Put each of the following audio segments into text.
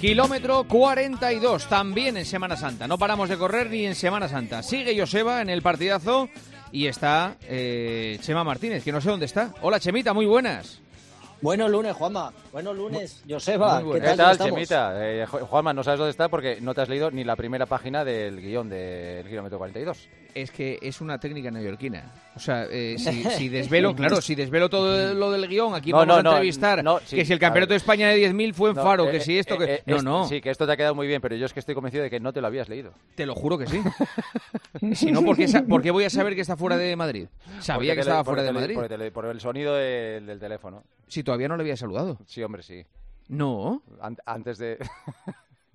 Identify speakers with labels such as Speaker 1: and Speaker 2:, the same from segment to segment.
Speaker 1: Kilómetro 42, también en Semana Santa. No paramos de correr ni en Semana Santa. Sigue Joseba en el partidazo y está eh, Chema Martínez, que no sé dónde está. Hola Chemita, muy buenas.
Speaker 2: Buenos lunes, Juanma. Buenos lunes, Joseba.
Speaker 3: ¿Qué tal, ¿Qué tal Chemita? Eh, Juanma, no sabes dónde está porque no te has leído ni la primera página del guion del kilómetro 42.
Speaker 1: Es que es una técnica neoyorquina. O sea, eh, si, desvelo, claro, si desvelo todo lo del guion, aquí vamos a entrevistar que si el campeonato de España de 10.000 fue en Faro, que eh, si esto, que... no, no.
Speaker 3: Sí, que esto te ha quedado muy bien, pero yo es que estoy convencido de que no te lo habías leído.
Speaker 1: Te lo juro que sí. si no, ¿por qué, voy a saber que está fuera de Madrid? Sabía que estaba fuera de Madrid.
Speaker 3: Por, el sonido del teléfono.
Speaker 1: Si todavía no le había saludado.
Speaker 3: Sí, hombre, sí.
Speaker 1: No.
Speaker 3: antes de...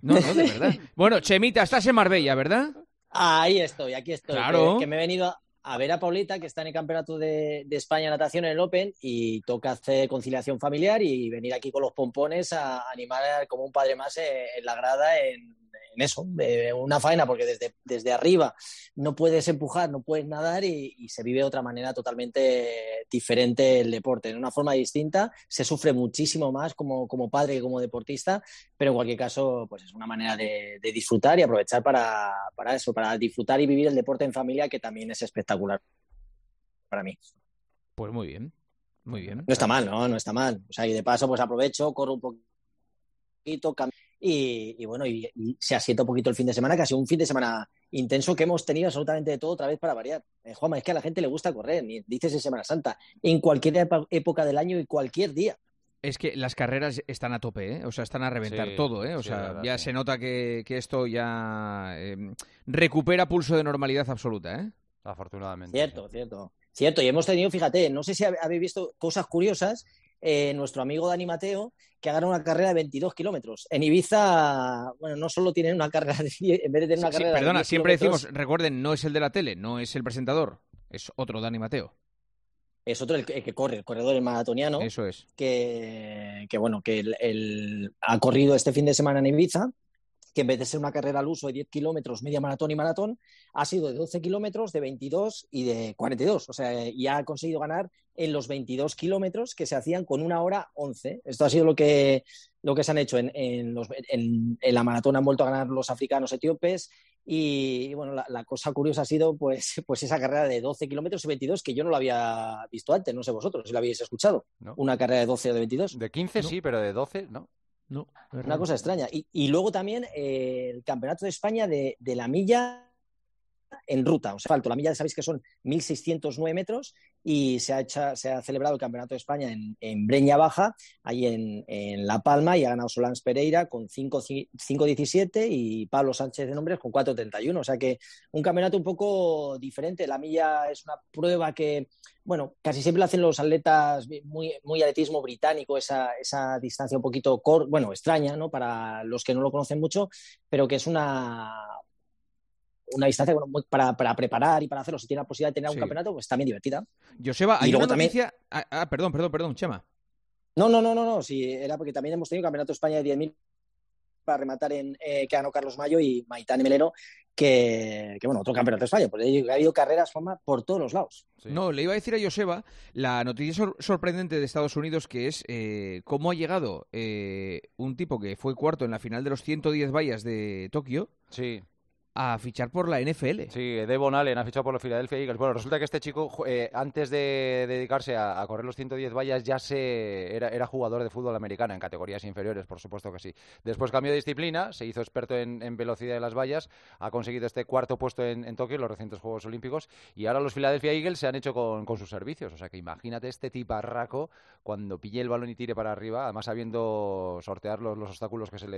Speaker 1: no, no, de verdad. Bueno, Chemita, estás en Marbella, ¿verdad?
Speaker 2: Ahí estoy, aquí estoy. Claro. Que, me he venido a, ver a Paulita, que está en el Campeonato de, de, España Natación en el Open, y toca hacer conciliación familiar y venir aquí con los pompones a animar como un padre más en la grada en, en eso, una faena, porque desde, desde arriba no puedes empujar, no puedes nadar y, se vive de otra manera totalmente diferente el deporte, de una forma distinta, se sufre muchísimo más como, como padre que como deportista, pero en cualquier caso, pues es una manera de, disfrutar y aprovechar para, para eso, para disfrutar y vivir el deporte en familia, que también es espectacular para mí.
Speaker 1: Pues muy bien. Muy bien.
Speaker 2: No está mal, ¿no? No está mal. O sea, y de paso, pues aprovecho, corro un poquito, cambio y, bueno, y, se asienta un poquito el fin de semana, que ha sido un fin de semana intenso que hemos tenido absolutamente de todo otra vez para variar. Eh, Juanma, es que a la gente le gusta correr, dices en Semana Santa, en cualquier época del año y cualquier día.
Speaker 1: Es que las carreras están a tope, ¿eh? o sea, están a reventar todo, ¿eh? o sea, ya se nota que, esto ya em, recupera pulso de normalidad absoluta, ¿eh?
Speaker 3: Afortunadamente.
Speaker 2: Cierto, cierto. Cierto, y hemos tenido, fíjate, no sé si habéis visto cosas curiosas eh, nuestro amigo Dani Mateo, que ha una carrera de 22 kilómetros. En Ibiza, bueno, no solo tienen una carrera de en vez de tener una carrera
Speaker 1: Perdona, siempre decimos, recuerden, no es el de la tele, no es el presentador, es otro Dani Mateo.
Speaker 2: Es otro el, que corre, el corredor el maratoniano.
Speaker 1: Eso es.
Speaker 2: Que, bueno, que ha corrido este fin de semana en Ibiza que en vez de ser una carrera al uso de 10 kilómetros, media maratón y maratón, ha sido de 12 kilómetros, de 22 y de 42. O sea, y ha conseguido ganar en los 22 kilómetros que se hacían con una hora 11. Esto ha sido lo que, lo que se han hecho en, en, la maratón. Han vuelto a ganar los africanos etíopes. Y, bueno, la, cosa curiosa ha sido pues, pues esa carrera de 12 kilómetros y 22 que yo no lo había visto antes, no sé vosotros si lo habéis escuchado. Una carrera de 12 o de 22.
Speaker 3: De 15 sí, pero de 12 no.
Speaker 2: No, una cosa extraña. Y, luego también eh, el Campeonato de España de, de, la milla en ruta, o sea. La milla sabéis que son 1.609 metros y se ha, se ha celebrado el Campeonato de España en, Breña Baja, ahí en, La Palma, y ha ganado Solans Pereira con 5.17 y Pablo Sánchez de Nombres con 4.31. O sea que un campeonato un poco diferente. La milla es una prueba que bueno, casi siempre hacen los atletas muy, muy atletismo británico, esa, esa distancia un poquito, bueno, extraña, ¿no? Para los que no lo conocen mucho, pero que es una, una distancia para, para, preparar y para hacerlo, si tiene la posibilidad de tener un campeonato, pues también divertida.
Speaker 1: Joseba, hay una noticia... Ah, ah, perdón, perdón, perdón, Chema.
Speaker 2: No, no, no, no, no, sí, era porque también hemos tenido Campeonato España de 10.000 para rematar en eh, que ganó Carlos Mayo y Maitán Melero, que, bueno, otro campeonato de España. Porque ha habido carreras forma por todos los lados.
Speaker 1: No, le iba a decir a Joseba la noticia sorprendente de Estados Unidos que es eh, cómo ha llegado eh, un tipo que fue cuarto en la final de los 110 vallas de Tokio.
Speaker 3: Sí
Speaker 1: a fichar por la NFL.
Speaker 3: Sí, Devon Allen ha fichado por los Philadelphia Eagles. Bueno, resulta que este chico, eh, antes de dedicarse a, correr los 110 vallas, ya se era, era, jugador de fútbol americano en categorías inferiores, por supuesto que sí. Después cambió de disciplina, se hizo experto en, velocidad de las vallas, ha conseguido este cuarto puesto en, Tokio, en los recientes Juegos Olímpicos, y ahora los Philadelphia Eagles se han hecho con, sus servicios. O sea que imagínate este tiparraco cuando pille el balón y tire para arriba, además sabiendo sortear los, obstáculos que se le,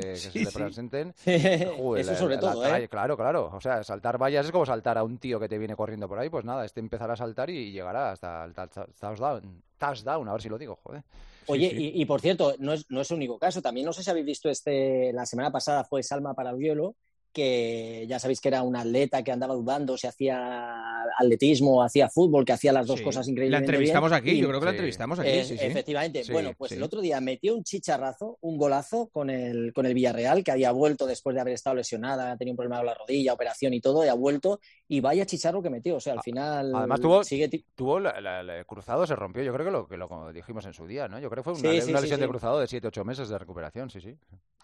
Speaker 3: presenten.
Speaker 2: Eso sobre todo, ¿eh?
Speaker 3: Claro, claro claro. O sea, saltar vallas es como saltar a un tío que te viene corriendo por ahí. Pues nada, este empezará a saltar y llegará hasta el touchdown. Touchdown, a ver si lo digo, joder.
Speaker 2: Oye, Y, por cierto, no es, no es el único caso. También no sé si habéis visto este, la semana pasada fue Salma para el hielo que ya sabéis que era un atleta que andaba dudando si hacía atletismo o hacía fútbol, que hacía las dos cosas increíblemente
Speaker 1: La entrevistamos
Speaker 2: aquí,
Speaker 1: yo creo que la entrevistamos aquí.
Speaker 2: efectivamente. bueno, pues el otro día metió un chicharrazo, un golazo con el, con el Villarreal, que había vuelto después de haber estado lesionada, tenía un problema con la rodilla, operación y todo, y ha vuelto, y vaya chicharro que metió. O sea, al final.
Speaker 3: Además, tuvo, tuvo el cruzado, se rompió. Yo creo que lo, que lo dijimos en su día, ¿no? Yo creo que fue una, lesión de cruzado de 7-8 meses de recuperación, sí, sí.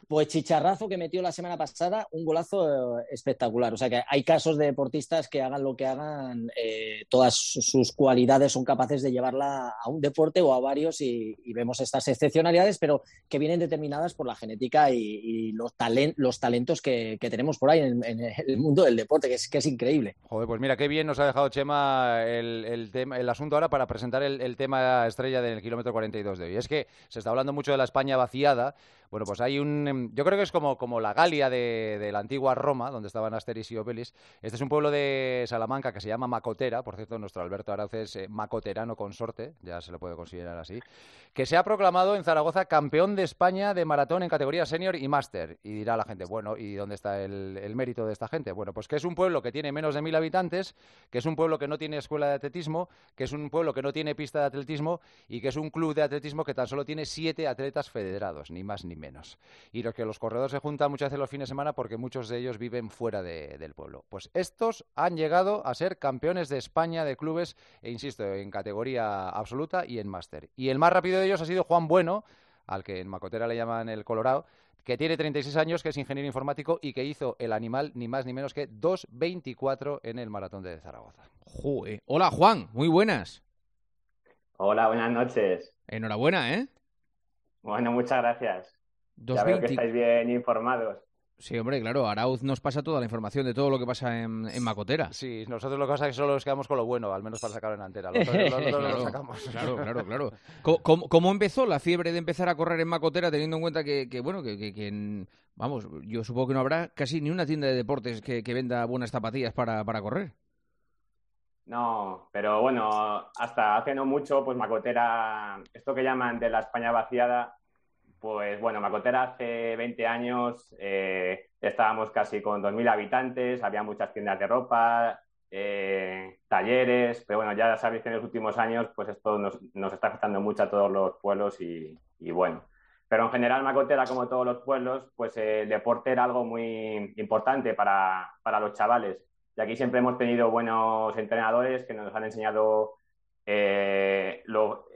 Speaker 2: Pues chicharrazo que metió la semana pasada, un golazo eh, espectacular. O sea que hay casos de deportistas que hagan lo que hagan, eh, todas sus cualidades son capaces de llevarla a un deporte o a varios y, vemos estas excepcionalidades, pero que vienen determinadas por la genética y, los, los talentos que, tenemos por ahí en, el mundo del deporte, que es, que es increíble.
Speaker 3: Joder, pues mira, qué bien nos ha dejado Chema el, tema, el asunto ahora para presentar el, el tema estrella del kilómetro 42 de hoy. Es que se está hablando mucho de la España vaciada bueno, pues hay un... Em, yo creo que es como, como la Galia de, la antigua Roma, donde estaban Asteris y Obelis. Este es un pueblo de Salamanca que se llama Macotera. Por cierto, nuestro Alberto Arauz es eh, macoterano consorte, ya se lo puede considerar así. Que se ha proclamado en Zaragoza campeón de España de maratón en categoría senior y máster. Y dirá la gente, bueno, ¿y dónde está el, el mérito de esta gente? Bueno, pues que es un pueblo que tiene menos de mil habitantes, que es un pueblo que no tiene escuela de atletismo, que es un pueblo que no tiene pista de atletismo y que es un club de atletismo que tan solo tiene siete atletas federados, ni más ni menos. Y los que los corredores se juntan muchas veces los fines de semana porque muchos de ellos viven fuera del pueblo. Pues estos han llegado a ser campeones de España de clubes, e insisto, en categoría absoluta y en máster. Y el más rápido de ellos ha sido Juan Bueno, al que en Macotera le llaman el Colorado, que tiene 36 años, que es ingeniero informático y que hizo el animal ni más ni menos que 2.24 en el maratón de Zaragoza.
Speaker 1: Hola Juan, muy buenas.
Speaker 4: Hola, buenas noches.
Speaker 1: Enhorabuena, ¿eh?
Speaker 4: Bueno, muchas gracias. Ya veo que estáis bien informados.
Speaker 1: Sí, hombre, claro, Arauz nos pasa toda la información de todo lo que pasa en, Macotera.
Speaker 3: Sí, nosotros lo que pasa es que solo nos quedamos con lo bueno, al menos para sacarlo en antera. Lo,
Speaker 1: lo, sacamos. Claro, claro, claro. ¿Cómo, empezó la fiebre de empezar a correr en Macotera, teniendo en cuenta que, bueno, que, vamos, yo supongo que no habrá casi ni una tienda de deportes que, venda buenas zapatillas para, para correr?
Speaker 4: No, pero bueno, hasta hace no mucho, pues Macotera, esto que llaman de la España vaciada, pues bueno, Macotera hace 20 años eh, estábamos casi con 2.000 habitantes, había muchas tiendas de ropa, eh, talleres, pero bueno, ya sabéis que en los últimos años pues esto nos, está afectando mucho a todos los pueblos y, bueno. Pero en general Macotera, como todos los pueblos, pues el deporte era algo muy importante para, para los chavales. Y aquí siempre hemos tenido buenos entrenadores que nos han enseñado eh,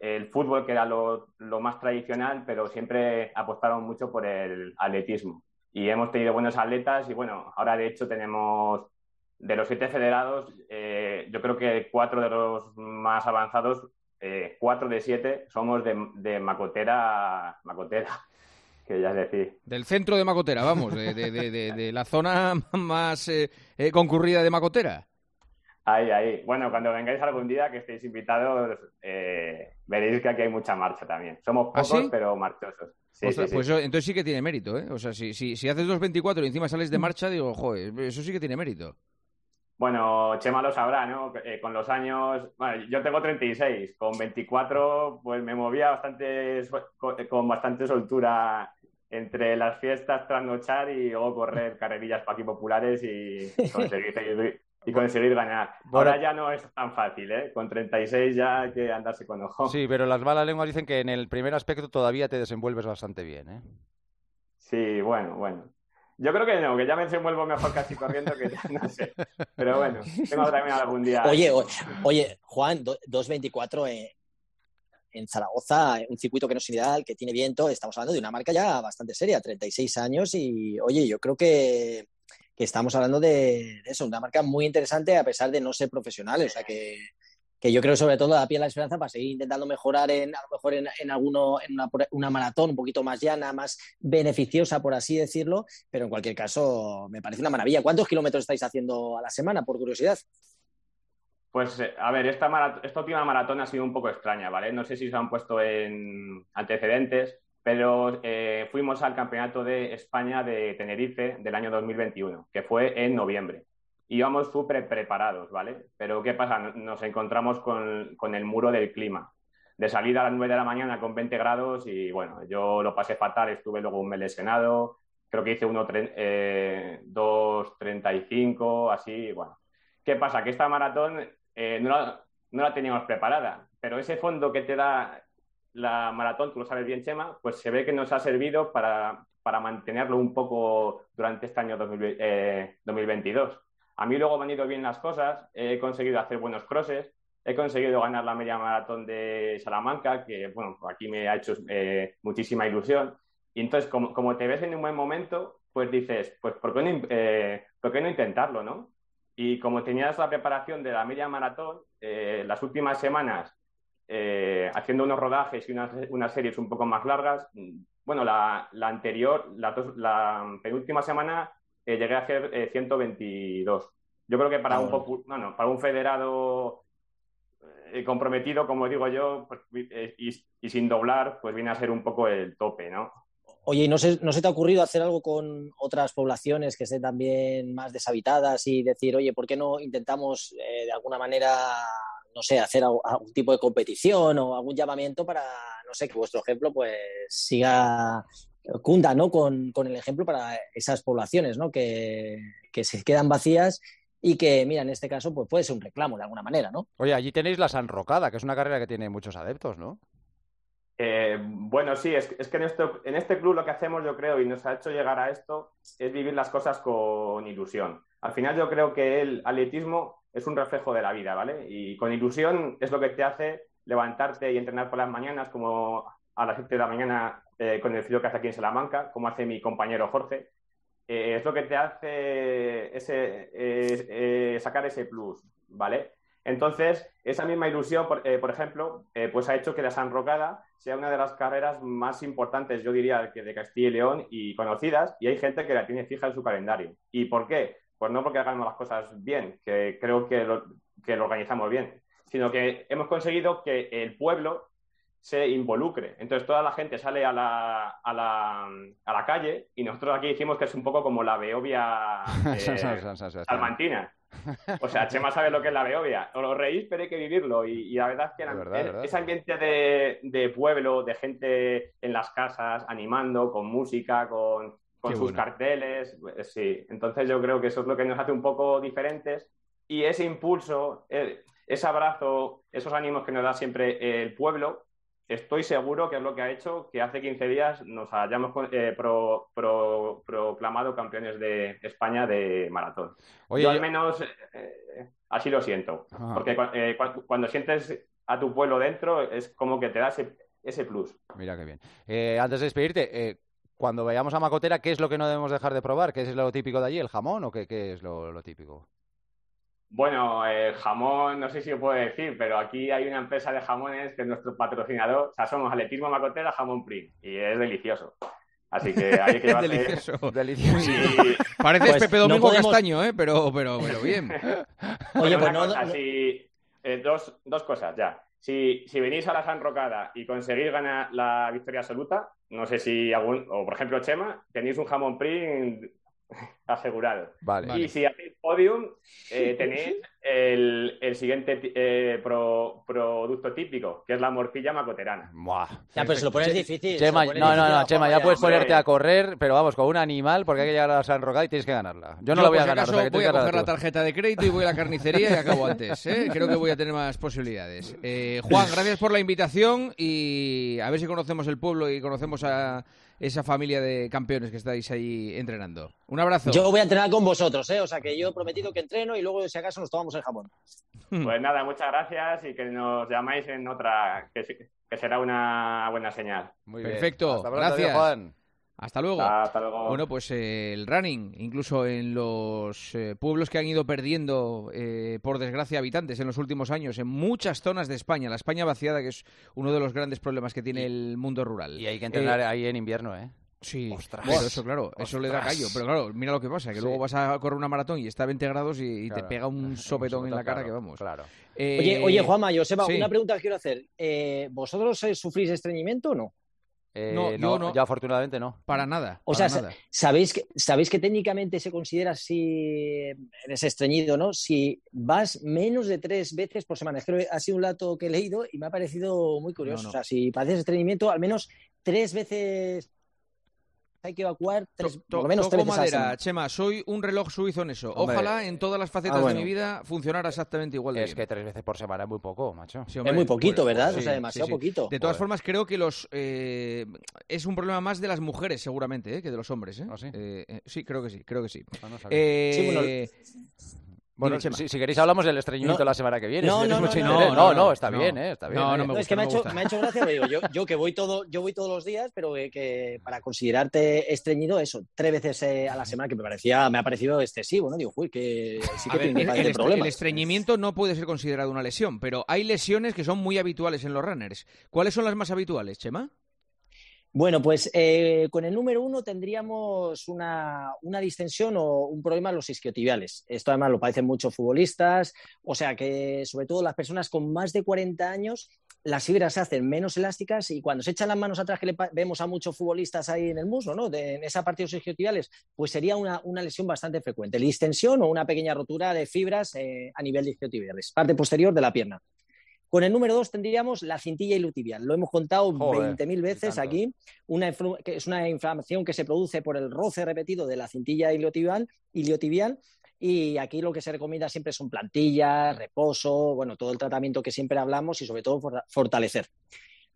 Speaker 4: el fútbol, que era lo, más tradicional, pero siempre apostaron mucho por el atletismo. Y hemos tenido buenos atletas y bueno, ahora de hecho tenemos de los siete federados, eh, yo creo que cuatro de los más avanzados, eh, cuatro de siete, somos de, Macotera, Macotera, que ya decir.
Speaker 1: Del centro de Macotera, vamos, de, de la zona más concurrida de Macotera.
Speaker 4: Ahí, ahí. Bueno, cuando vengáis algún día que estéis invitados, eh, veréis que aquí hay mucha marcha también. Somos ¿Ah, pocos, pero marchosos.
Speaker 1: pues entonces sí que tiene mérito, ¿eh? O sea, si, si, si haces 2.24 y encima sales de marcha, digo, joder, eso sí que tiene mérito.
Speaker 4: Bueno, Chema lo sabrá, ¿no? Eh, con los años, bueno, yo tengo 36, con 24 pues me movía bastante, con, bastante soltura entre las fiestas, trasnochar y luego correr carrerillas para aquí populares y conseguir y conseguir ganar. Ahora ya no es tan fácil, ¿eh? Con 36 ya hay que andarse con ojo.
Speaker 3: Sí, pero las malas lenguas dicen que en el primer aspecto todavía te desenvuelves bastante bien, ¿eh?
Speaker 4: Sí, bueno, bueno. Yo creo que no, que ya me desenvuelvo mejor casi corriendo que no sé. Pero bueno, tengo también algún día.
Speaker 2: Oye, oye, Juan, 224 en, en Zaragoza, un circuito que no es ideal, que tiene viento. Estamos hablando de una marca ya bastante seria, 36 años. Y oye, yo creo que que estamos hablando de, eso, una marca muy interesante a pesar de no ser profesionales. O sea que, que yo creo sobre todo da pie a la esperanza para seguir intentando mejorar en, a lo mejor en, alguno, en una, maratón un poquito más llana, más beneficiosa, por así decirlo, pero en cualquier caso me parece una maravilla. ¿Cuántos kilómetros estáis haciendo a la semana, por curiosidad?
Speaker 4: Pues, eh, a ver, esta, esta última maratón ha sido un poco extraña, ¿vale? No sé si se han puesto en antecedentes, pero eh, fuimos al Campeonato de España de Tenerife del año 2021, que fue en noviembre. Íbamos súper preparados, ¿vale? Pero ¿qué pasa? Nos encontramos con, el muro del clima. De salida a las 9 de la mañana con 20 grados y bueno, yo lo pasé fatal, estuve luego un mes lesionado, creo que hice uno eh, 2.35, así, bueno. ¿Qué pasa? Que esta maratón eh, no, la, no la teníamos preparada, pero ese fondo que te da la maratón, tú lo sabes bien, Chema, pues se ve que nos ha servido para, mantenerlo un poco durante este año 2022. Eh, a mí luego me han ido bien las cosas, he conseguido hacer buenos crosses, he conseguido ganar la media maratón de Salamanca, que bueno, aquí me ha hecho eh, muchísima ilusión. Y entonces, como, como te ves en un buen momento, pues dices, pues ¿por qué no, eh, ¿por qué no intentarlo, no? Y como tenías la preparación de la media maratón, eh, las últimas semanas, eh, haciendo unos rodajes y unas, unas, series un poco más largas, bueno, la, la anterior, la, la, penúltima semana eh, llegué a hacer 122. Yo creo que para, un, bueno, para un federado comprometido, como digo yo, pues, y, y, sin doblar, pues viene a ser un poco el tope, ¿no?
Speaker 2: Oye, ¿y no se, no se te ha ocurrido hacer algo con otras poblaciones que estén también más deshabitadas y decir, oye, ¿por qué no intentamos eh, de alguna manera, no sé, hacer algún tipo de competición o algún llamamiento para, no sé, que vuestro ejemplo pues siga, cunda, ¿no? Con, con el ejemplo para esas poblaciones, ¿no? Que, que se quedan vacías y que, mira, en este caso, pues puede ser un reclamo de alguna manera, ¿no?
Speaker 3: Oye, allí tenéis la Sanrocada, que es una carrera que tiene muchos adeptos, ¿no?
Speaker 4: Eh, bueno, sí, es, es que en, esto, en este club lo que hacemos, yo creo, y nos ha hecho llegar a esto, es vivir las cosas con ilusión. Al final yo creo que el atletismo es un reflejo de la vida, ¿vale? Y con ilusión es lo que te hace levantarte y entrenar por las mañanas, como a las 7 de la mañana eh, con el frío que hace aquí en Salamanca, como hace mi compañero Jorge. Eh, es lo que te hace ese, eh, sacar ese plus, ¿vale? Entonces, esa misma ilusión, por, ejemplo, pues ha hecho que la San Rocada sea una de las carreras más importantes, yo diría, que de Castilla y León y conocidas, y hay gente que la tiene fija en su calendario. ¿Y por qué? Pues no porque hagamos las cosas bien, que creo que lo, que lo organizamos bien, sino que hemos conseguido que el pueblo se involucre. Entonces toda la gente sale a la, a la, a la calle y nosotros aquí decimos que es un poco como la Beovia eh, salmantina. O sea, Chema sabe lo que es la Beovia. Os reís, pero hay que vivirlo. Y, la verdad es que verdad, ese ambiente de, de, pueblo, de gente en las casas, animando, con música, con, con sus bueno. carteles, pues, sí. Entonces yo creo que eso es lo que nos hace un poco diferentes. Y ese impulso, ese abrazo, esos ánimos que nos da siempre el pueblo, estoy seguro que es lo que ha hecho que hace 15 días nos hayamos eh, pro, pro, proclamado campeones de España de maratón. Oye, Yo al menos eh, así lo siento, Ajá. porque eh, cuando, cuando sientes a tu pueblo dentro es como que te da ese, ese plus.
Speaker 3: Mira qué bien. Eh, antes de despedirte, eh, cuando vayamos a Macotera, ¿qué es lo que no debemos dejar de probar? ¿Qué es lo típico de allí? ¿El jamón o qué, qué es lo, lo típico?
Speaker 4: Bueno, el jamón, no sé si lo puedo decir, pero aquí hay una empresa de jamones que es nuestro patrocinador. O sea, somos Atletismo Macotera Jamón Print y es delicioso. Así que hay que llevarse...
Speaker 1: delicioso, delicioso. Y... Pareces pues Pepe Domingo no podemos... Castaño, ¿eh? Pero, pero, pero bien.
Speaker 4: Oye, pues no... Cosa, si... eh, dos, dos cosas ya. Si, si, venís a la San Rocada y conseguís ganar la victoria absoluta, no sé si algún, o por ejemplo Chema, tenéis un jamón print asegurado.
Speaker 3: Vale.
Speaker 4: Y si hacéis podium, eh, tenéis el, el siguiente eh, pro, producto típico, que es la morcilla macoterana.
Speaker 3: Buah.
Speaker 2: Ya, pero se lo pones difícil.
Speaker 3: Chema, no, no,
Speaker 2: difícil
Speaker 3: no, Chema, ya puedes
Speaker 2: hombre.
Speaker 3: ponerte a correr, pero vamos, con un animal, porque hay que llegar a San Rocada y tienes que ganarla. Yo no
Speaker 1: Yo,
Speaker 3: la voy a ganar.
Speaker 1: acaso,
Speaker 3: o sea, que
Speaker 1: voy a coger la tarjeta de crédito y voy a la carnicería y acabo antes. ¿eh? Creo que voy a tener más posibilidades. Eh, Juan, gracias por la invitación y a ver si conocemos el pueblo y conocemos a esa familia de campeones que estáis ahí entrenando. Un abrazo.
Speaker 2: Yo voy a entrenar con vosotros, ¿eh? O sea, que yo he prometido que entreno y luego, si acaso, nos tomamos el jamón.
Speaker 4: Pues nada, muchas gracias y que nos llamáis en otra, que, que será una buena señal.
Speaker 3: Muy bien.
Speaker 1: Perfecto,
Speaker 3: Hasta pronto,
Speaker 1: gracias.
Speaker 3: Juan.
Speaker 1: Hasta luego.
Speaker 4: Hasta luego.
Speaker 1: Bueno, pues eh, el running, incluso en los eh, pueblos que han ido perdiendo, eh, por desgracia, habitantes en los últimos años, en muchas zonas de España, la España vaciada, que es uno de los grandes problemas que tiene el mundo rural.
Speaker 3: Y hay que entrenar
Speaker 1: Eh,
Speaker 3: ahí en invierno, ¿eh?
Speaker 1: Sí,
Speaker 3: Ostras.
Speaker 1: pero eso, claro, eso le da callo. Pero claro, mira lo que pasa, que
Speaker 3: Sí.
Speaker 1: luego vas a correr una maratón y está a 20 grados y, y
Speaker 3: Claro.
Speaker 1: te pega un sopetón en la cara
Speaker 3: claro,
Speaker 1: que vamos.
Speaker 3: Claro.
Speaker 1: Eh,
Speaker 2: Oye, oye, Juanma, Joseba,
Speaker 1: sí.
Speaker 2: una pregunta que quiero hacer. Eh, ¿Vosotros sufrís estreñimiento o no?
Speaker 3: Eh,
Speaker 1: No, yo no.
Speaker 3: Ya afortunadamente no.
Speaker 1: Para nada.
Speaker 2: O
Speaker 1: para
Speaker 2: sea,
Speaker 1: nada.
Speaker 2: ¿sabéis que, sabéis que técnicamente se considera si eres estreñido, ¿no? Si vas menos de tres veces por semana. Es que ha sido un dato que he leído y me ha parecido muy curioso.
Speaker 1: No, no.
Speaker 2: O sea, si padeces estreñimiento, al menos tres veces hay que evacuar, tres,
Speaker 1: To-
Speaker 2: por lo menos
Speaker 1: toco
Speaker 2: tres veces a la
Speaker 1: madera. Chema, soy un reloj suizo en eso.
Speaker 3: Hombre.
Speaker 1: Ojalá en todas las facetas
Speaker 2: Ah, bueno.
Speaker 1: de mi vida funcionara exactamente igual de
Speaker 3: Es
Speaker 1: bien.
Speaker 3: que tres veces por semana es muy poco, macho.
Speaker 1: Sí,
Speaker 2: Es muy poquito,
Speaker 1: pues,
Speaker 2: ¿verdad?
Speaker 1: sí,
Speaker 2: o sea, demasiado
Speaker 1: sí.
Speaker 2: poquito.
Speaker 1: De todas
Speaker 3: Joder.
Speaker 1: formas, creo que los eh, es un problema más de las mujeres, seguramente, ¿eh? que de los hombres. ¿eh?
Speaker 3: ¿Ah, sí?
Speaker 1: Eh, eh, sí, creo que sí, creo que sí.
Speaker 3: Ah, no.
Speaker 1: Eh,
Speaker 2: Sí, bueno,
Speaker 3: Bueno, si, si queréis hablamos del estreñimiento
Speaker 2: No.
Speaker 3: la semana que viene.
Speaker 2: No,
Speaker 3: si
Speaker 2: no,
Speaker 3: mucho
Speaker 2: no,
Speaker 1: no,
Speaker 3: no, está
Speaker 1: no.
Speaker 3: bien, ¿eh? Está bien.
Speaker 1: No, no me
Speaker 2: No, es que me ha,
Speaker 1: gusta,
Speaker 2: hecho,
Speaker 1: me
Speaker 2: ha hecho gracia, pero digo, yo, yo que voy todo, yo voy todos los días, pero que, que para considerarte estreñido, eso, tres veces eh, a la semana, que me parecía, me ha parecido excesivo, ¿no? Digo, uy, que sí que tiene
Speaker 1: el, el estreñimiento no puede ser considerado una lesión, pero hay lesiones que son muy habituales en los runners. ¿Cuáles son las más habituales, Chema?
Speaker 2: Bueno, pues eh, con el número uno tendríamos una, distensión o un problema en los isquiotibiales. Esto además lo padecen muchos futbolistas, o sea que sobre todo las personas con más de 40 años, las fibras se hacen menos elásticas y cuando se echan las manos atrás, que le vemos a muchos futbolistas ahí en el muslo, ¿no? De- en esa parte de los isquiotibiales, pues sería una, lesión bastante frecuente. Distensión o una pequeña rotura de fibras eh, a nivel de isquiotibiales, parte posterior de la pierna. Con el número dos tendríamos la cintilla ilutibial. Lo hemos contado
Speaker 3: Joder,
Speaker 2: 20.000 veces
Speaker 3: tanto.
Speaker 2: aquí. Una, que es una inflamación que se produce por el roce repetido de la cintilla iliotibial, iliotibial. Y aquí lo que se recomienda siempre son plantillas, reposo, bueno, todo el tratamiento que siempre hablamos y sobre todo for- fortalecer.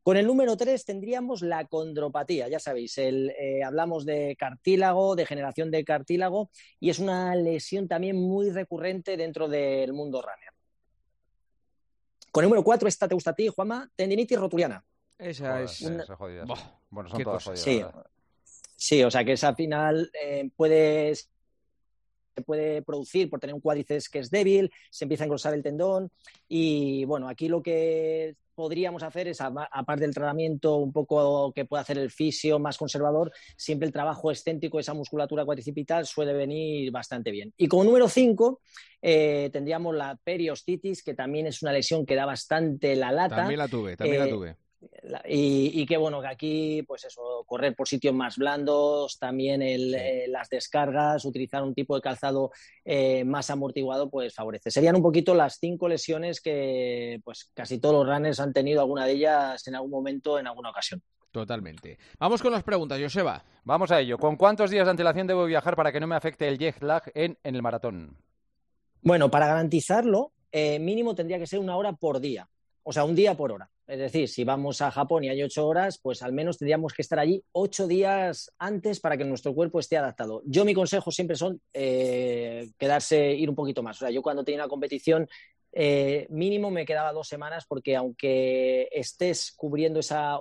Speaker 2: Con el número 3 tendríamos la condropatía, ya sabéis, el, eh, hablamos de cartílago, de generación de cartílago, y es una lesión también muy recurrente dentro del mundo runner. Con el número 4, esta te gusta a ti, Juanma, tendinitis rotuliana.
Speaker 1: Esa
Speaker 3: Joder,
Speaker 1: es...
Speaker 2: una-
Speaker 3: sí. Bueno, son todas jodidas.
Speaker 2: Sí, sí, o sea que esa al final eh, puede, se puede producir por tener un cuádriceps que es débil, se empieza a engrosar el tendón y bueno, aquí lo que podríamos hacer es, aparte del tratamiento un poco que puede hacer el fisio más conservador, siempre el trabajo excéntrico de esa musculatura cuadricipital suele venir bastante bien. Y como número 5 tendríamos la periostitis, que también es una lesión que da bastante la lata.
Speaker 1: También la tuve, también la
Speaker 2: Eh,
Speaker 1: tuve.
Speaker 2: Y, y que bueno, que aquí, pues eso, correr por sitios más blandos, también el,
Speaker 3: Sí.
Speaker 2: eh, las descargas, utilizar un tipo de calzado eh, más amortiguado, pues favorece. Serían un poquito las cinco lesiones que pues casi todos los runners han tenido alguna de ellas en algún momento, en alguna ocasión.
Speaker 1: Totalmente. Vamos con las preguntas, Joseba.
Speaker 3: Vamos a ello. ¿Con cuántos días de antelación debo viajar para que no me afecte el jet lag en, en el maratón?
Speaker 2: Bueno, para garantizarlo, eh, mínimo tendría que ser una hora por día, o sea, un día por hora. Es decir, si vamos a Japón y hay ocho horas, pues al menos tendríamos que estar allí ocho días antes para que nuestro cuerpo esté adaptado. Yo mi consejo siempre son eh, quedarse, ir un poquito más. O sea, yo cuando tenía una competición eh, mínimo me quedaba dos semanas porque aunque estés cubriendo esa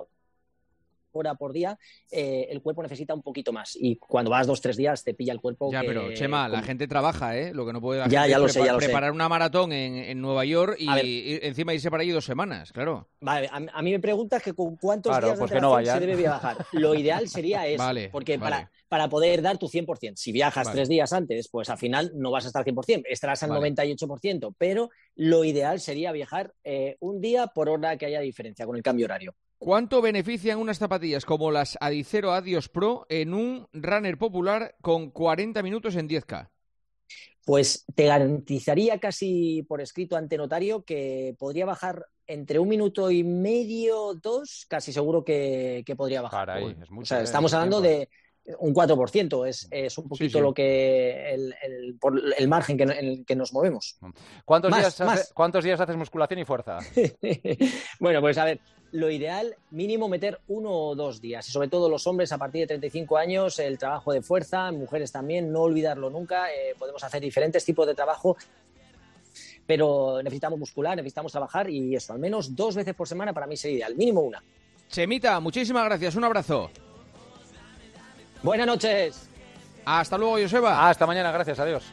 Speaker 2: hora por día, eh, el cuerpo necesita un poquito más. Y cuando vas dos, tres días te pilla el cuerpo.
Speaker 1: Ya,
Speaker 2: que-
Speaker 1: pero Chema, la gente trabaja, ¿eh? Lo que no puede la
Speaker 2: Ya,
Speaker 1: gente
Speaker 2: ya
Speaker 1: es
Speaker 2: lo sé,
Speaker 1: prepa-
Speaker 2: ya lo sé.
Speaker 1: preparar una maratón en, en Nueva York y,
Speaker 2: A ver.
Speaker 1: y encima irse para allí dos semanas, claro.
Speaker 2: Vale, a, a mí me preguntas que con cuántos
Speaker 3: Claro,
Speaker 2: días de
Speaker 3: pues que no
Speaker 2: antelación se debe viajar. Lo ideal sería eso,
Speaker 1: Vale,
Speaker 2: porque
Speaker 1: vale.
Speaker 2: Para, para poder dar tu 100%, si viajas
Speaker 1: Vale.
Speaker 2: tres días antes, pues al final no vas a estar 100%, estarás al
Speaker 1: Vale.
Speaker 2: 98%, pero lo ideal sería viajar eh, un día por hora que haya diferencia con el cambio horario.
Speaker 1: ¿Cuánto benefician unas zapatillas como las Adicero Adios Pro en un runner popular con 40 minutos en 10K?
Speaker 2: Pues te garantizaría casi por escrito ante notario que podría bajar entre un minuto y medio, dos, casi seguro que, que podría bajar.
Speaker 3: Caray, es mucho,
Speaker 2: o sea,
Speaker 3: ¿eh?
Speaker 2: estamos hablando
Speaker 3: tiempo.
Speaker 2: de un 4%, es, es un poquito
Speaker 1: sí.
Speaker 2: lo que el, el- por el margen que, en el que nos movemos.
Speaker 3: ¿Cuántos,
Speaker 2: Más,
Speaker 3: días
Speaker 2: más.
Speaker 3: hace- ¿Cuántos días haces musculación y fuerza?
Speaker 2: bueno, pues a ver, lo ideal, mínimo meter uno o dos días. Y sobre todo los hombres a partir de 35 años, el trabajo de fuerza, mujeres también, no olvidarlo nunca. eh, podemos hacer diferentes tipos de trabajo, pero necesitamos muscular, necesitamos trabajar y eso, al menos dos veces por semana para mí sería ideal, mínimo una.
Speaker 1: Chemita, muchísimas gracias, un abrazo.
Speaker 2: Buenas noches.
Speaker 1: Hasta luego, Joseba.
Speaker 3: Hasta mañana, gracias, adiós.